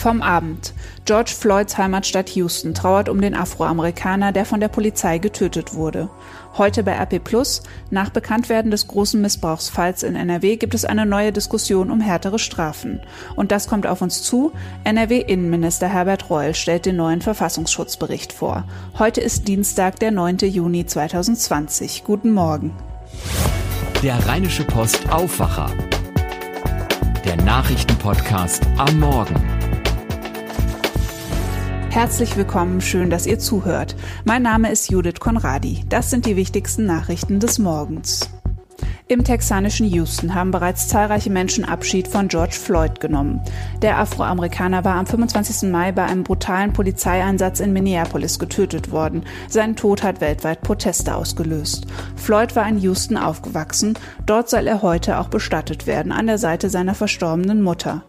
Vom Abend. George Floyds Heimatstadt Houston trauert um den Afroamerikaner, der von der Polizei getötet wurde. Heute bei RP Plus, nach Bekanntwerden des großen Missbrauchsfalls in NRW gibt es eine neue Diskussion um härtere Strafen. Und das kommt auf uns zu. NRW-Innenminister Herbert Reul stellt den neuen Verfassungsschutzbericht vor. Heute ist Dienstag, der 9. Juni 2020. Guten Morgen. Der Rheinische Post Aufwacher. Der Nachrichtenpodcast am Morgen. Herzlich willkommen, schön, dass ihr zuhört. Mein Name ist Judith Konradi. Das sind die wichtigsten Nachrichten des Morgens. Im texanischen Houston haben bereits zahlreiche Menschen Abschied von George Floyd genommen. Der Afroamerikaner war am 25. Mai bei einem brutalen Polizeieinsatz in Minneapolis getötet worden. Sein Tod hat weltweit Proteste ausgelöst. Floyd war in Houston aufgewachsen. Dort soll er heute auch bestattet werden, an der Seite seiner verstorbenen Mutter.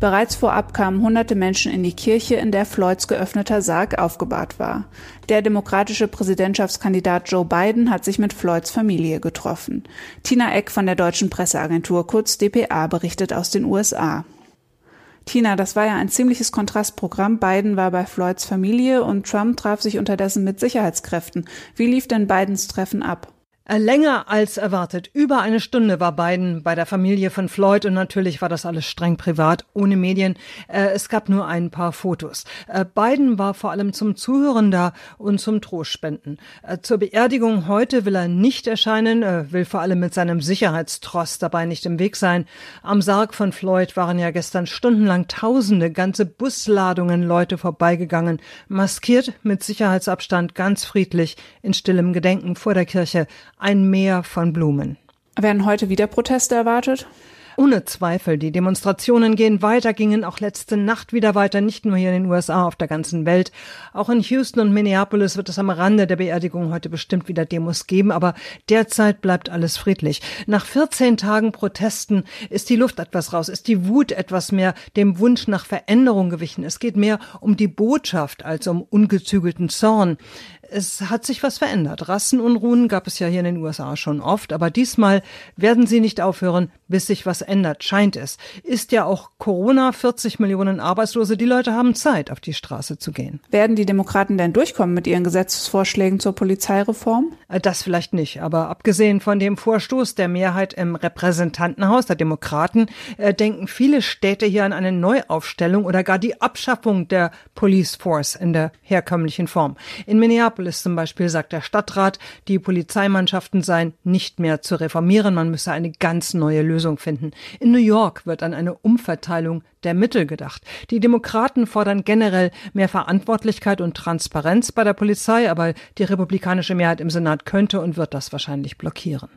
Bereits vorab kamen hunderte Menschen in die Kirche, in der Floyds geöffneter Sarg aufgebahrt war. Der demokratische Präsidentschaftskandidat Joe Biden hat sich mit Floyds Familie getroffen. Tina Eck von der deutschen Presseagentur kurz dpa berichtet aus den USA. Tina, das war ja ein ziemliches Kontrastprogramm. Biden war bei Floyds Familie und Trump traf sich unterdessen mit Sicherheitskräften. Wie lief denn Bidens Treffen ab? Äh, länger als erwartet. Über eine Stunde war Biden bei der Familie von Floyd und natürlich war das alles streng privat, ohne Medien. Äh, es gab nur ein paar Fotos. Äh, Biden war vor allem zum Zuhören da und zum Trostspenden. Zur Beerdigung heute will er nicht erscheinen, will vor allem mit seinem Sicherheitstross dabei nicht im Weg sein. Am Sarg von Floyd waren ja gestern stundenlang Tausende, ganze Busladungen Leute vorbeigegangen, maskiert mit Sicherheitsabstand, ganz friedlich, in stillem Gedenken vor der Kirche ein Meer von Blumen. Werden heute wieder Proteste erwartet? Ohne Zweifel, die Demonstrationen gehen weiter, gingen auch letzte Nacht wieder weiter, nicht nur hier in den USA, auf der ganzen Welt. Auch in Houston und Minneapolis wird es am Rande der Beerdigung heute bestimmt wieder Demos geben, aber derzeit bleibt alles friedlich. Nach 14 Tagen Protesten ist die Luft etwas raus, ist die Wut etwas mehr dem Wunsch nach Veränderung gewichen. Es geht mehr um die Botschaft als um ungezügelten Zorn. Es hat sich was verändert. Rassenunruhen gab es ja hier in den USA schon oft, aber diesmal werden sie nicht aufhören, bis sich was ändert, scheint es. Ist ja auch Corona, 40 Millionen Arbeitslose, die Leute haben Zeit, auf die Straße zu gehen. Werden die Demokraten denn durchkommen mit ihren Gesetzesvorschlägen zur Polizeireform? Äh, das vielleicht nicht, aber abgesehen von dem Vorstoß der Mehrheit im Repräsentantenhaus der Demokraten, äh, denken viele Städte hier an eine Neuaufstellung oder gar die Abschaffung der Police Force in der herkömmlichen Form. In Minneapolis Minneapolis zum Beispiel sagt der Stadtrat, die Polizeimannschaften seien nicht mehr zu reformieren, man müsse eine ganz neue Lösung finden. In New York wird an eine Umverteilung der Mittel gedacht. Die Demokraten fordern generell mehr Verantwortlichkeit und Transparenz bei der Polizei, aber die republikanische Mehrheit im Senat könnte und wird das wahrscheinlich blockieren.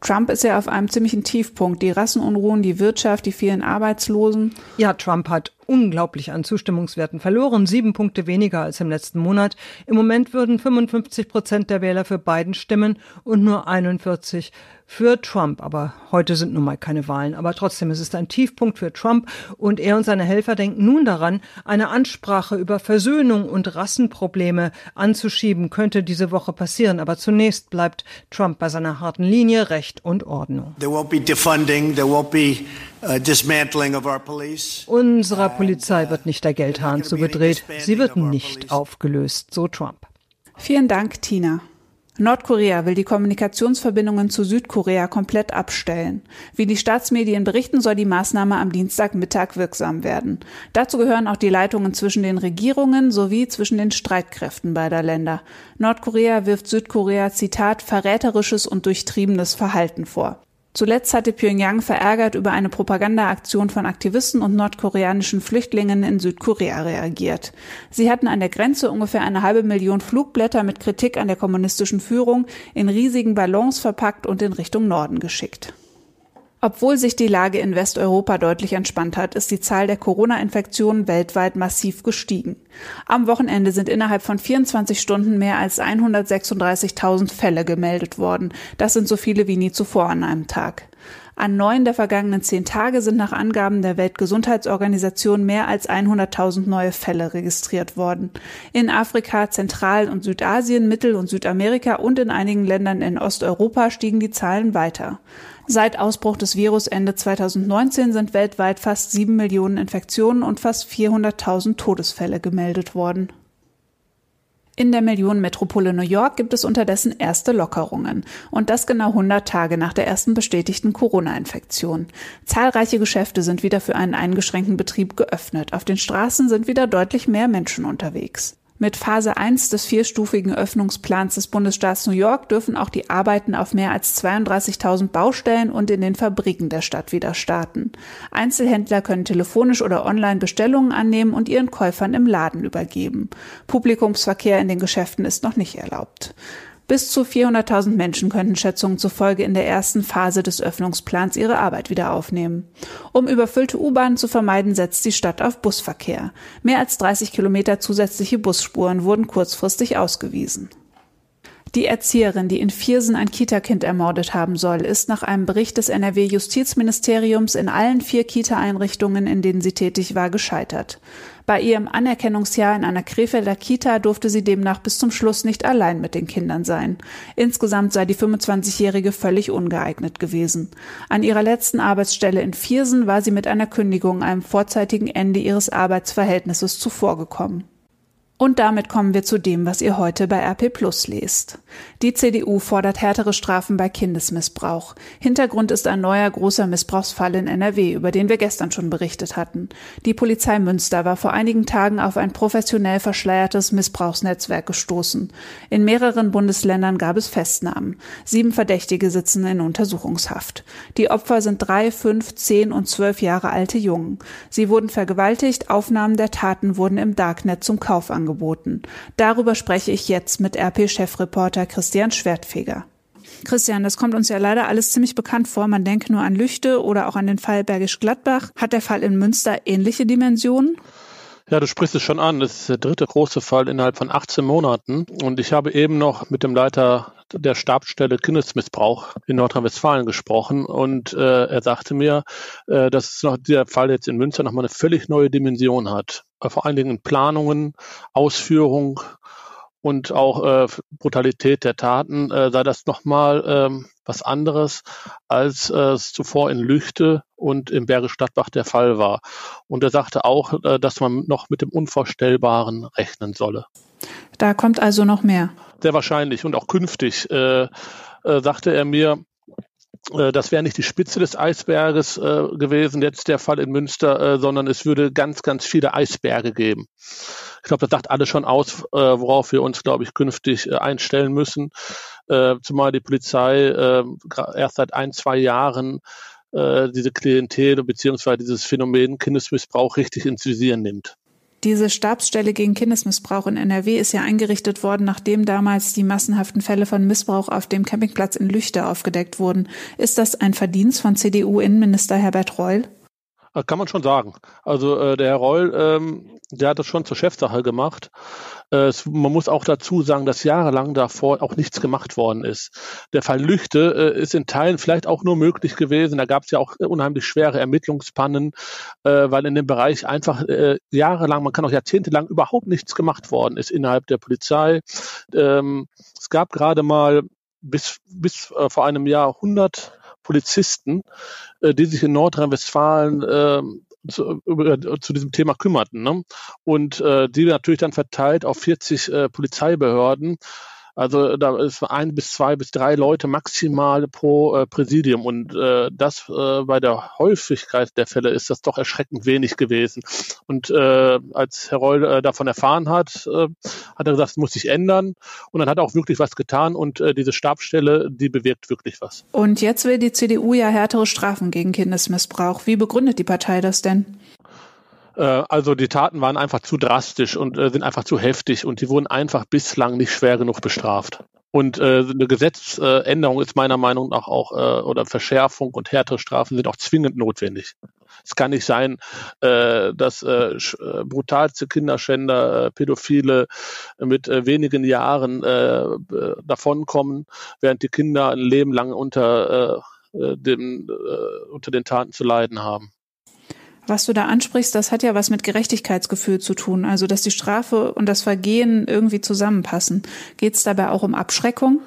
Trump ist ja auf einem ziemlichen Tiefpunkt. Die Rassenunruhen, die Wirtschaft, die vielen Arbeitslosen. Ja, Trump hat unglaublich an Zustimmungswerten verloren, sieben Punkte weniger als im letzten Monat. Im Moment würden 55 Prozent der Wähler für Biden stimmen und nur 41 für Trump. Aber heute sind nun mal keine Wahlen. Aber trotzdem, es ist ein Tiefpunkt für Trump und er und seine Helfer denken nun daran, eine Ansprache über Versöhnung und Rassenprobleme anzuschieben, könnte diese Woche passieren. Aber zunächst bleibt Trump bei seiner harten Linie Recht und Ordnung. Uh, dismantling of our police. Unserer Polizei wird nicht der Geldhahn zugedreht. Sie wird nicht aufgelöst, so Trump. Vielen Dank, Tina. Nordkorea will die Kommunikationsverbindungen zu Südkorea komplett abstellen. Wie die Staatsmedien berichten, soll die Maßnahme am Dienstagmittag wirksam werden. Dazu gehören auch die Leitungen zwischen den Regierungen sowie zwischen den Streitkräften beider Länder. Nordkorea wirft Südkorea, Zitat, verräterisches und durchtriebenes Verhalten vor. Zuletzt hatte Pyongyang verärgert über eine Propagandaaktion von Aktivisten und nordkoreanischen Flüchtlingen in Südkorea reagiert. Sie hatten an der Grenze ungefähr eine halbe Million Flugblätter mit Kritik an der kommunistischen Führung in riesigen Ballons verpackt und in Richtung Norden geschickt. Obwohl sich die Lage in Westeuropa deutlich entspannt hat, ist die Zahl der Corona-Infektionen weltweit massiv gestiegen. Am Wochenende sind innerhalb von 24 Stunden mehr als 136.000 Fälle gemeldet worden. Das sind so viele wie nie zuvor an einem Tag. An neun der vergangenen zehn Tage sind nach Angaben der Weltgesundheitsorganisation mehr als 100.000 neue Fälle registriert worden. In Afrika, Zentral- und Südasien, Mittel- und Südamerika und in einigen Ländern in Osteuropa stiegen die Zahlen weiter. Seit Ausbruch des Virus Ende 2019 sind weltweit fast sieben Millionen Infektionen und fast 400.000 Todesfälle gemeldet worden. In der Millionenmetropole New York gibt es unterdessen erste Lockerungen. Und das genau 100 Tage nach der ersten bestätigten Corona-Infektion. Zahlreiche Geschäfte sind wieder für einen eingeschränkten Betrieb geöffnet. Auf den Straßen sind wieder deutlich mehr Menschen unterwegs. Mit Phase 1 des vierstufigen Öffnungsplans des Bundesstaats New York dürfen auch die Arbeiten auf mehr als 32.000 Baustellen und in den Fabriken der Stadt wieder starten. Einzelhändler können telefonisch oder online Bestellungen annehmen und ihren Käufern im Laden übergeben. Publikumsverkehr in den Geschäften ist noch nicht erlaubt. Bis zu 400.000 Menschen könnten Schätzungen zufolge in der ersten Phase des Öffnungsplans ihre Arbeit wieder aufnehmen. Um überfüllte U-Bahnen zu vermeiden, setzt die Stadt auf Busverkehr. Mehr als 30 Kilometer zusätzliche Busspuren wurden kurzfristig ausgewiesen. Die Erzieherin, die in Viersen ein Kita-Kind ermordet haben soll, ist nach einem Bericht des NRW-Justizministeriums in allen vier Kita-Einrichtungen, in denen sie tätig war, gescheitert. Bei ihrem Anerkennungsjahr in einer Krefelder Kita durfte sie demnach bis zum Schluss nicht allein mit den Kindern sein. Insgesamt sei die 25-Jährige völlig ungeeignet gewesen. An ihrer letzten Arbeitsstelle in Viersen war sie mit einer Kündigung einem vorzeitigen Ende ihres Arbeitsverhältnisses zuvorgekommen. Und damit kommen wir zu dem, was ihr heute bei RP Plus lest. Die CDU fordert härtere Strafen bei Kindesmissbrauch. Hintergrund ist ein neuer großer Missbrauchsfall in NRW, über den wir gestern schon berichtet hatten. Die Polizei Münster war vor einigen Tagen auf ein professionell verschleiertes Missbrauchsnetzwerk gestoßen. In mehreren Bundesländern gab es Festnahmen. Sieben Verdächtige sitzen in Untersuchungshaft. Die Opfer sind drei, fünf, zehn und zwölf Jahre alte Jungen. Sie wurden vergewaltigt, Aufnahmen der Taten wurden im Darknet zum Kauf angeboten angeboten. Darüber spreche ich jetzt mit RP-Chefreporter Christian Schwertfeger. Christian, das kommt uns ja leider alles ziemlich bekannt vor. Man denke nur an Lüchte oder auch an den Fall Bergisch Gladbach. Hat der Fall in Münster ähnliche Dimensionen? Ja, du sprichst es schon an. Das ist der dritte große Fall innerhalb von 18 Monaten. Und ich habe eben noch mit dem Leiter der Stabsstelle Kindesmissbrauch in Nordrhein-Westfalen gesprochen und äh, er sagte mir, äh, dass noch der Fall jetzt in Münster nochmal eine völlig neue Dimension hat. Vor allen Dingen in Planungen, Ausführung und auch äh, Brutalität der Taten äh, sei das nochmal ähm, was anderes, als äh, es zuvor in Lüchte und im Berge Stadtbach der Fall war. Und er sagte auch, äh, dass man noch mit dem Unvorstellbaren rechnen solle. Da kommt also noch mehr. Sehr wahrscheinlich und auch künftig, äh, äh, sagte er mir, das wäre nicht die Spitze des Eisberges äh, gewesen, jetzt der Fall in Münster, äh, sondern es würde ganz, ganz viele Eisberge geben. Ich glaube, das sagt alles schon aus, äh, worauf wir uns, glaube ich, künftig äh, einstellen müssen. Äh, zumal die Polizei erst seit ein, zwei Jahren diese Klientel bzw. dieses Phänomen Kindesmissbrauch richtig ins Visier nimmt. Diese Stabsstelle gegen Kindesmissbrauch in NRW ist ja eingerichtet worden, nachdem damals die massenhaften Fälle von Missbrauch auf dem Campingplatz in Lüchte aufgedeckt wurden. Ist das ein Verdienst von CDU-Innenminister Herbert Reul? Kann man schon sagen. Also äh, der Herr Reul, ähm, der hat das schon zur Chefsache gemacht. Äh, es, man muss auch dazu sagen, dass jahrelang davor auch nichts gemacht worden ist. Der Fall Lüchte äh, ist in Teilen vielleicht auch nur möglich gewesen. Da gab es ja auch unheimlich schwere Ermittlungspannen, äh, weil in dem Bereich einfach äh, jahrelang, man kann auch jahrzehntelang überhaupt nichts gemacht worden ist innerhalb der Polizei. Ähm, es gab gerade mal bis, bis äh, vor einem Jahr 100 Polizisten, äh, die sich in Nordrhein-Westfalen äh, zu, über, zu diesem Thema kümmerten. Ne? Und äh, die natürlich dann verteilt auf 40 äh, Polizeibehörden also da ist ein bis zwei bis drei Leute maximal pro äh, Präsidium und äh, das äh, bei der Häufigkeit der Fälle ist das doch erschreckend wenig gewesen. Und äh, als Herr Reul äh, davon erfahren hat, äh, hat er gesagt, es muss sich ändern und dann hat er auch wirklich was getan und äh, diese Stabsstelle, die bewirkt wirklich was. Und jetzt will die CDU ja härtere Strafen gegen Kindesmissbrauch. Wie begründet die Partei das denn? Äh, also die Taten waren einfach zu drastisch und äh, sind einfach zu heftig und die wurden einfach bislang nicht schwer genug bestraft. Und äh, eine Gesetzänderung ist meiner Meinung nach auch, äh, oder Verschärfung und härtere Strafen sind auch zwingend notwendig. Es kann nicht sein, äh, dass äh, äh brutalste Kinderschänder, äh, Pädophile mit äh, wenigen Jahren äh, davonkommen, während die Kinder ein Leben lang unter, äh, dem, äh, unter den Taten zu leiden haben. Was du da ansprichst, das hat ja was mit Gerechtigkeitsgefühl zu tun, also dass die Strafe und das Vergehen irgendwie zusammenpassen. Geht es dabei auch um Abschreckung?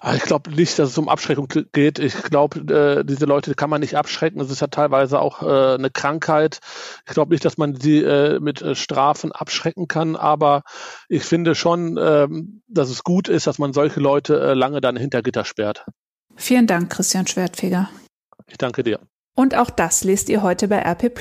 Ah, ich glaube nicht, dass es um Abschreckung geht. Ich glaube, äh, diese Leute kann man nicht abschrecken. Es ist ja teilweise auch äh, eine Krankheit. Ich glaube nicht, dass man sie äh, mit äh, Strafen abschrecken kann. Aber ich finde schon, ähm, dass es gut ist, dass man solche Leute äh, lange dann hinter Gitter sperrt. Vielen Dank, Christian Schwertfeger. Ich danke dir. Und auch das lest ihr heute bei RP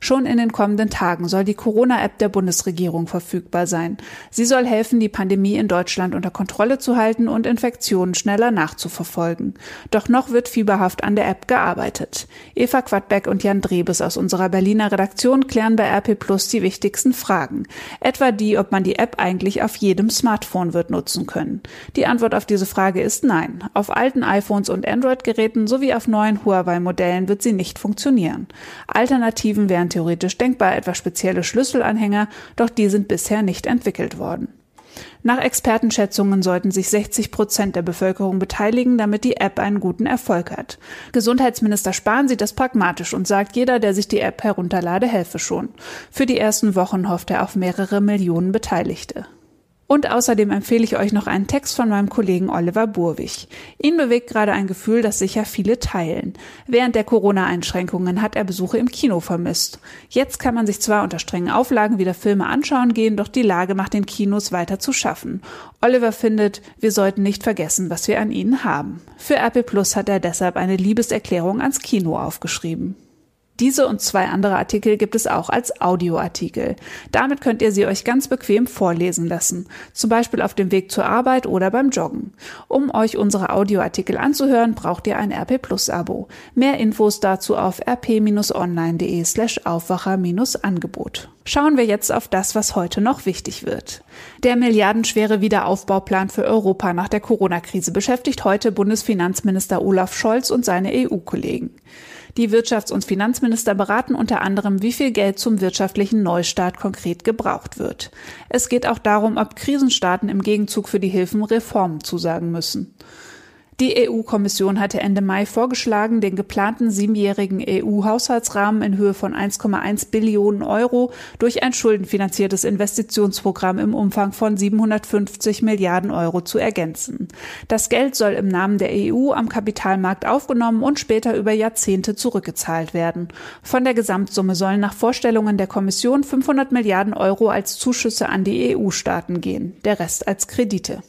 Schon in den kommenden Tagen soll die Corona-App der Bundesregierung verfügbar sein. Sie soll helfen, die Pandemie in Deutschland unter Kontrolle zu halten und Infektionen schneller nachzuverfolgen. Doch noch wird fieberhaft an der App gearbeitet. Eva Quadbeck und Jan Drebes aus unserer Berliner Redaktion klären bei RP Plus die wichtigsten Fragen. Etwa die, ob man die App eigentlich auf jedem Smartphone wird nutzen können. Die Antwort auf diese Frage ist nein. Auf alten iPhones und Android-Geräten sowie auf neuen Huawei-Modellen wird sie nicht funktionieren. Alternativen wären theoretisch denkbar, etwa spezielle Schlüsselanhänger, doch die sind bisher nicht entwickelt worden. Nach Expertenschätzungen sollten sich 60 Prozent der Bevölkerung beteiligen, damit die App einen guten Erfolg hat. Gesundheitsminister Spahn sieht das pragmatisch und sagt, jeder, der sich die App herunterlade, helfe schon. Für die ersten Wochen hofft er auf mehrere Millionen Beteiligte. Und außerdem empfehle ich euch noch einen Text von meinem Kollegen Oliver Burwig. Ihn bewegt gerade ein Gefühl, das sicher viele teilen. Während der Corona-Einschränkungen hat er Besuche im Kino vermisst. Jetzt kann man sich zwar unter strengen Auflagen wieder Filme anschauen gehen, doch die Lage macht den Kinos weiter zu schaffen. Oliver findet, wir sollten nicht vergessen, was wir an ihnen haben. Für RP Plus hat er deshalb eine Liebeserklärung ans Kino aufgeschrieben. Diese und zwei andere Artikel gibt es auch als Audioartikel. Damit könnt ihr sie euch ganz bequem vorlesen lassen, zum Beispiel auf dem Weg zur Arbeit oder beim Joggen. Um euch unsere Audioartikel anzuhören, braucht ihr ein RP Plus Abo. Mehr Infos dazu auf rp-online.de slash Aufwacher-Angebot. Schauen wir jetzt auf das, was heute noch wichtig wird. Der milliardenschwere Wiederaufbauplan für Europa nach der Corona-Krise beschäftigt heute Bundesfinanzminister Olaf Scholz und seine EU-Kollegen. Die Wirtschafts- und Finanzminister beraten unter anderem, wie viel Geld zum wirtschaftlichen Neustart konkret gebraucht wird. Es geht auch darum, ob Krisenstaaten im Gegenzug für die Hilfen Reformen zusagen müssen. Die EU-Kommission hatte Ende Mai vorgeschlagen, den geplanten siebenjährigen EU-Haushaltsrahmen in Höhe von 1,1 Billionen Euro durch ein schuldenfinanziertes Investitionsprogramm im Umfang von 750 Milliarden Euro zu ergänzen. Das Geld soll im Namen der EU am Kapitalmarkt aufgenommen und später über Jahrzehnte zurückgezahlt werden. Von der Gesamtsumme sollen nach Vorstellungen der Kommission 500 Milliarden Euro als Zuschüsse an die EU-Staaten gehen, der Rest als Kredite.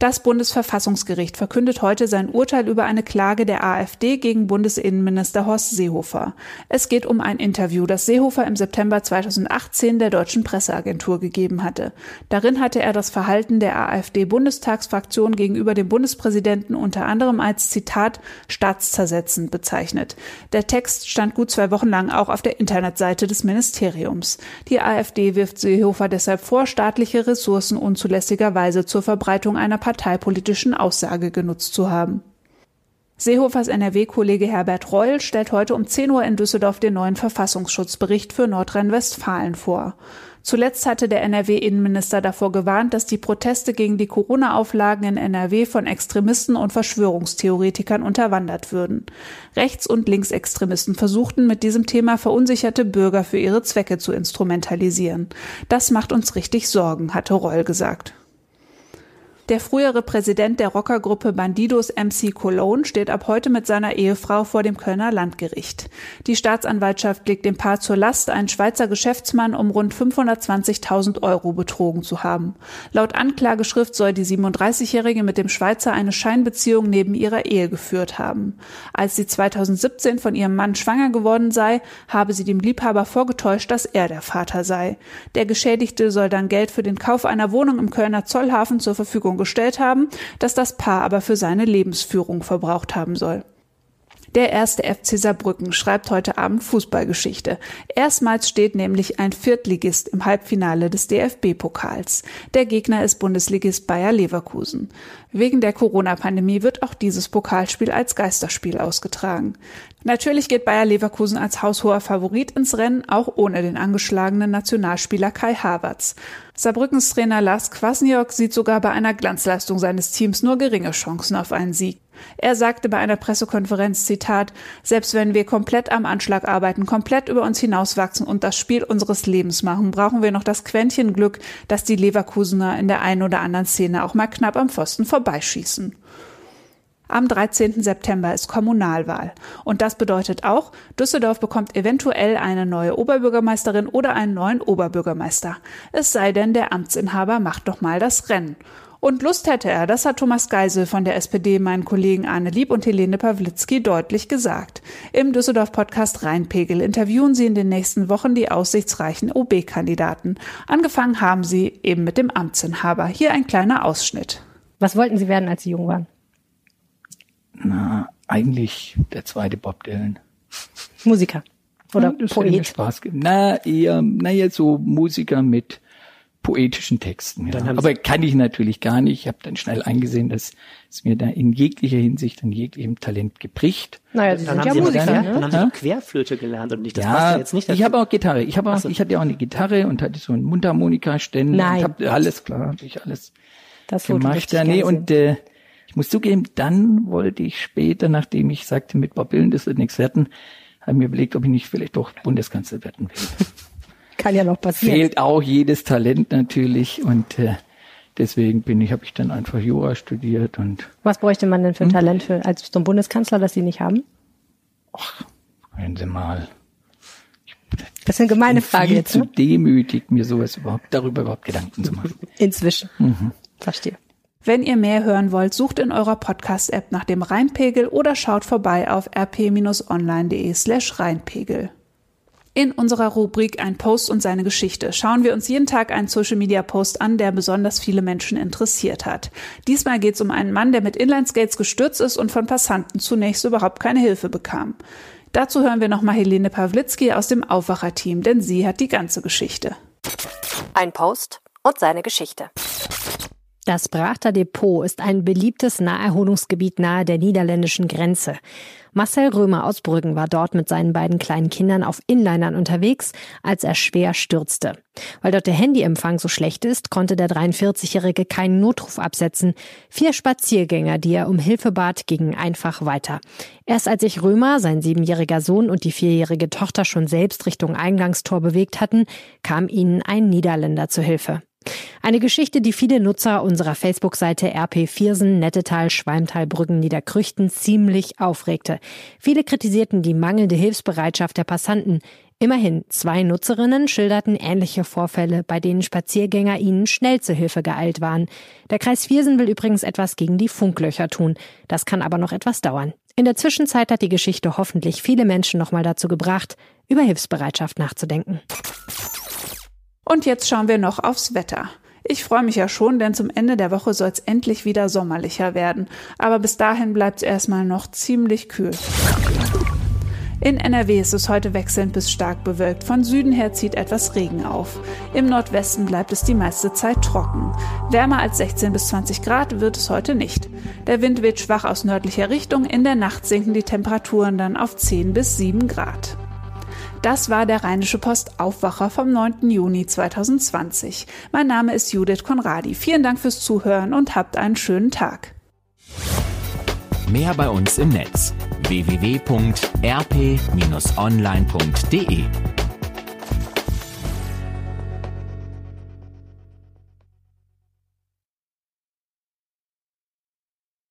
Das Bundesverfassungsgericht verkündet heute sein Urteil über eine Klage der AfD gegen Bundesinnenminister Horst Seehofer. Es geht um ein Interview, das Seehofer im September 2018 der deutschen Presseagentur gegeben hatte. Darin hatte er das Verhalten der AfD-Bundestagsfraktion gegenüber dem Bundespräsidenten unter anderem als Zitat staatszersetzend bezeichnet. Der Text stand gut zwei Wochen lang auch auf der Internetseite des Ministeriums. Die AfD wirft Seehofer deshalb vor, staatliche Ressourcen unzulässigerweise zur Verbreitung einer parteipolitischen Aussage genutzt zu haben. Seehofers NRW-Kollege Herbert Reul stellt heute um 10 Uhr in Düsseldorf den neuen Verfassungsschutzbericht für Nordrhein-Westfalen vor. Zuletzt hatte der NRW-Innenminister davor gewarnt, dass die Proteste gegen die Corona-Auflagen in NRW von Extremisten und Verschwörungstheoretikern unterwandert würden. Rechts- und Linksextremisten versuchten mit diesem Thema verunsicherte Bürger für ihre Zwecke zu instrumentalisieren. Das macht uns richtig Sorgen, hatte Reul gesagt. Der frühere Präsident der Rockergruppe Bandidos MC Cologne steht ab heute mit seiner Ehefrau vor dem Kölner Landgericht. Die Staatsanwaltschaft legt dem Paar zur Last, einen Schweizer Geschäftsmann um rund 520.000 Euro betrogen zu haben. Laut Anklageschrift soll die 37-Jährige mit dem Schweizer eine Scheinbeziehung neben ihrer Ehe geführt haben. Als sie 2017 von ihrem Mann schwanger geworden sei, habe sie dem Liebhaber vorgetäuscht, dass er der Vater sei. Der Geschädigte soll dann Geld für den Kauf einer Wohnung im Kölner Zollhafen zur Verfügung gestellt haben, das das Paar aber für seine Lebensführung verbraucht haben soll. Der erste FC Saarbrücken schreibt heute Abend Fußballgeschichte. Erstmals steht nämlich ein Viertligist im Halbfinale des DFB-Pokals. Der Gegner ist Bundesligist Bayer Leverkusen. Wegen der Corona-Pandemie wird auch dieses Pokalspiel als Geisterspiel ausgetragen. Natürlich geht Bayer Leverkusen als haushoher Favorit ins Rennen, auch ohne den angeschlagenen Nationalspieler Kai Havertz. Saarbrückens Trainer Lars Kwasniok sieht sogar bei einer Glanzleistung seines Teams nur geringe Chancen auf einen Sieg. Er sagte bei einer Pressekonferenz, Zitat, selbst wenn wir komplett am Anschlag arbeiten, komplett über uns hinauswachsen und das Spiel unseres Lebens machen, brauchen wir noch das Quäntchen Glück, dass die Leverkusener in der einen oder anderen Szene auch mal knapp am Pfosten vorbeischießen. Am 13. September ist Kommunalwahl. Und das bedeutet auch, Düsseldorf bekommt eventuell eine neue Oberbürgermeisterin oder einen neuen Oberbürgermeister. Es sei denn, der Amtsinhaber macht doch mal das Rennen. Und Lust hätte er, das hat Thomas Geisel von der SPD meinen Kollegen Arne Lieb und Helene Pawlitzki deutlich gesagt. Im Düsseldorf-Podcast Rheinpegel interviewen sie in den nächsten Wochen die aussichtsreichen OB-Kandidaten. Angefangen haben sie eben mit dem Amtsinhaber. Hier ein kleiner Ausschnitt. Was wollten Sie werden, als Sie jung waren? Na, eigentlich der zweite Bob Dylan. Musiker. Oder ja, Poet. Spaß gibt. Na, eher, naja, so Musiker mit poetischen Texten. Ja. Aber kann ich natürlich gar nicht. Ich habe dann schnell eingesehen, dass es mir da in jeglicher Hinsicht an jeglichem Talent gebricht. Naja, Sie dann sind haben ja Sie Musiker, dann, ne? dann haben Sie Querflöte gelernt und nicht. Das ja, passt ja jetzt nicht. ich habe auch Gitarre. Ich habe auch, so. ich hatte ja auch eine Gitarre und hatte so einen Mundharmonika-Ständer. Nein. Und hab, alles klar, habe ich alles Das gemacht. Ja, nee, und äh, ich muss zugeben, dann wollte ich später, nachdem ich sagte, mit Bob Dylan, das wird nichts werden, habe mir überlegt, ob ich nicht vielleicht doch Bundeskanzler werden will. Kann ja noch passieren. Fehlt auch jedes Talent natürlich und äh, deswegen bin ich, habe ich dann einfach Jura studiert und Was bräuchte man denn für Hm? ein Talent für, als so ein Bundeskanzler, das Sie nicht haben? wenn Sie mal. Das ist eine gemeine Frage viel jetzt, zu ne? demütig, mir sowas überhaupt, darüber überhaupt Gedanken zu machen. Inzwischen. Mhm. Verstehe. Wenn ihr mehr hören wollt, sucht in eurer Podcast-App nach dem Rheinpegel oder schaut vorbei auf rp-online.de slash Rheinpegel. In unserer Rubrik Ein Post und seine Geschichte schauen wir uns jeden Tag einen Social-Media-Post an, der besonders viele Menschen interessiert hat. Diesmal geht es um einen Mann, der mit Inlineskates gestürzt ist und von Passanten zunächst überhaupt keine Hilfe bekam. Dazu hören wir nochmal Helene Pawlitzki aus dem Aufwacherteam, denn sie hat die ganze Geschichte. Ein Post und seine Geschichte. Das Brachter Depot ist ein beliebtes Naherholungsgebiet nahe der niederländischen Grenze. Marcel Römer aus Brüggen war dort mit seinen beiden kleinen Kindern auf Inlinern unterwegs, als er schwer stürzte. Weil dort der Handyempfang so schlecht ist, konnte der 43-Jährige keinen Notruf absetzen. Vier Spaziergänger, die er um Hilfe bat, gingen einfach weiter. Erst als sich Römer, sein siebenjähriger Sohn und die vierjährige Tochter schon selbst Richtung Eingangstor bewegt hatten, kam ihnen ein Niederländer zu Hilfe. Eine Geschichte, die viele Nutzer unserer Facebook-Seite RP Viersen, Nettetal, Schwalmtal, Brüggen, Niederkrüchten ziemlich aufregte. Viele kritisierten die mangelnde Hilfsbereitschaft der Passanten. Immerhin zwei Nutzerinnen schilderten ähnliche Vorfälle, bei denen Spaziergänger ihnen schnell zur Hilfe geeilt waren. Der Kreis Viersen will übrigens etwas gegen die Funklöcher tun. Das kann aber noch etwas dauern. In der Zwischenzeit hat die Geschichte hoffentlich viele Menschen nochmal dazu gebracht, über Hilfsbereitschaft nachzudenken. Und jetzt schauen wir noch aufs Wetter. Ich freue mich ja schon, denn zum Ende der Woche soll es endlich wieder sommerlicher werden. Aber bis dahin bleibt es erstmal noch ziemlich kühl. In NRW ist es heute wechselnd bis stark bewölkt. Von Süden her zieht etwas Regen auf. Im Nordwesten bleibt es die meiste Zeit trocken. Wärmer als 16 bis 20 Grad wird es heute nicht. Der Wind weht schwach aus nördlicher Richtung. In der Nacht sinken die Temperaturen dann auf 10 bis 7 Grad. Das war der Rheinische Post Aufwacher vom 9. Juni 2020. Mein Name ist Judith Konradi. Vielen Dank fürs Zuhören und habt einen schönen Tag. Mehr bei uns im Netz www.rp-online.de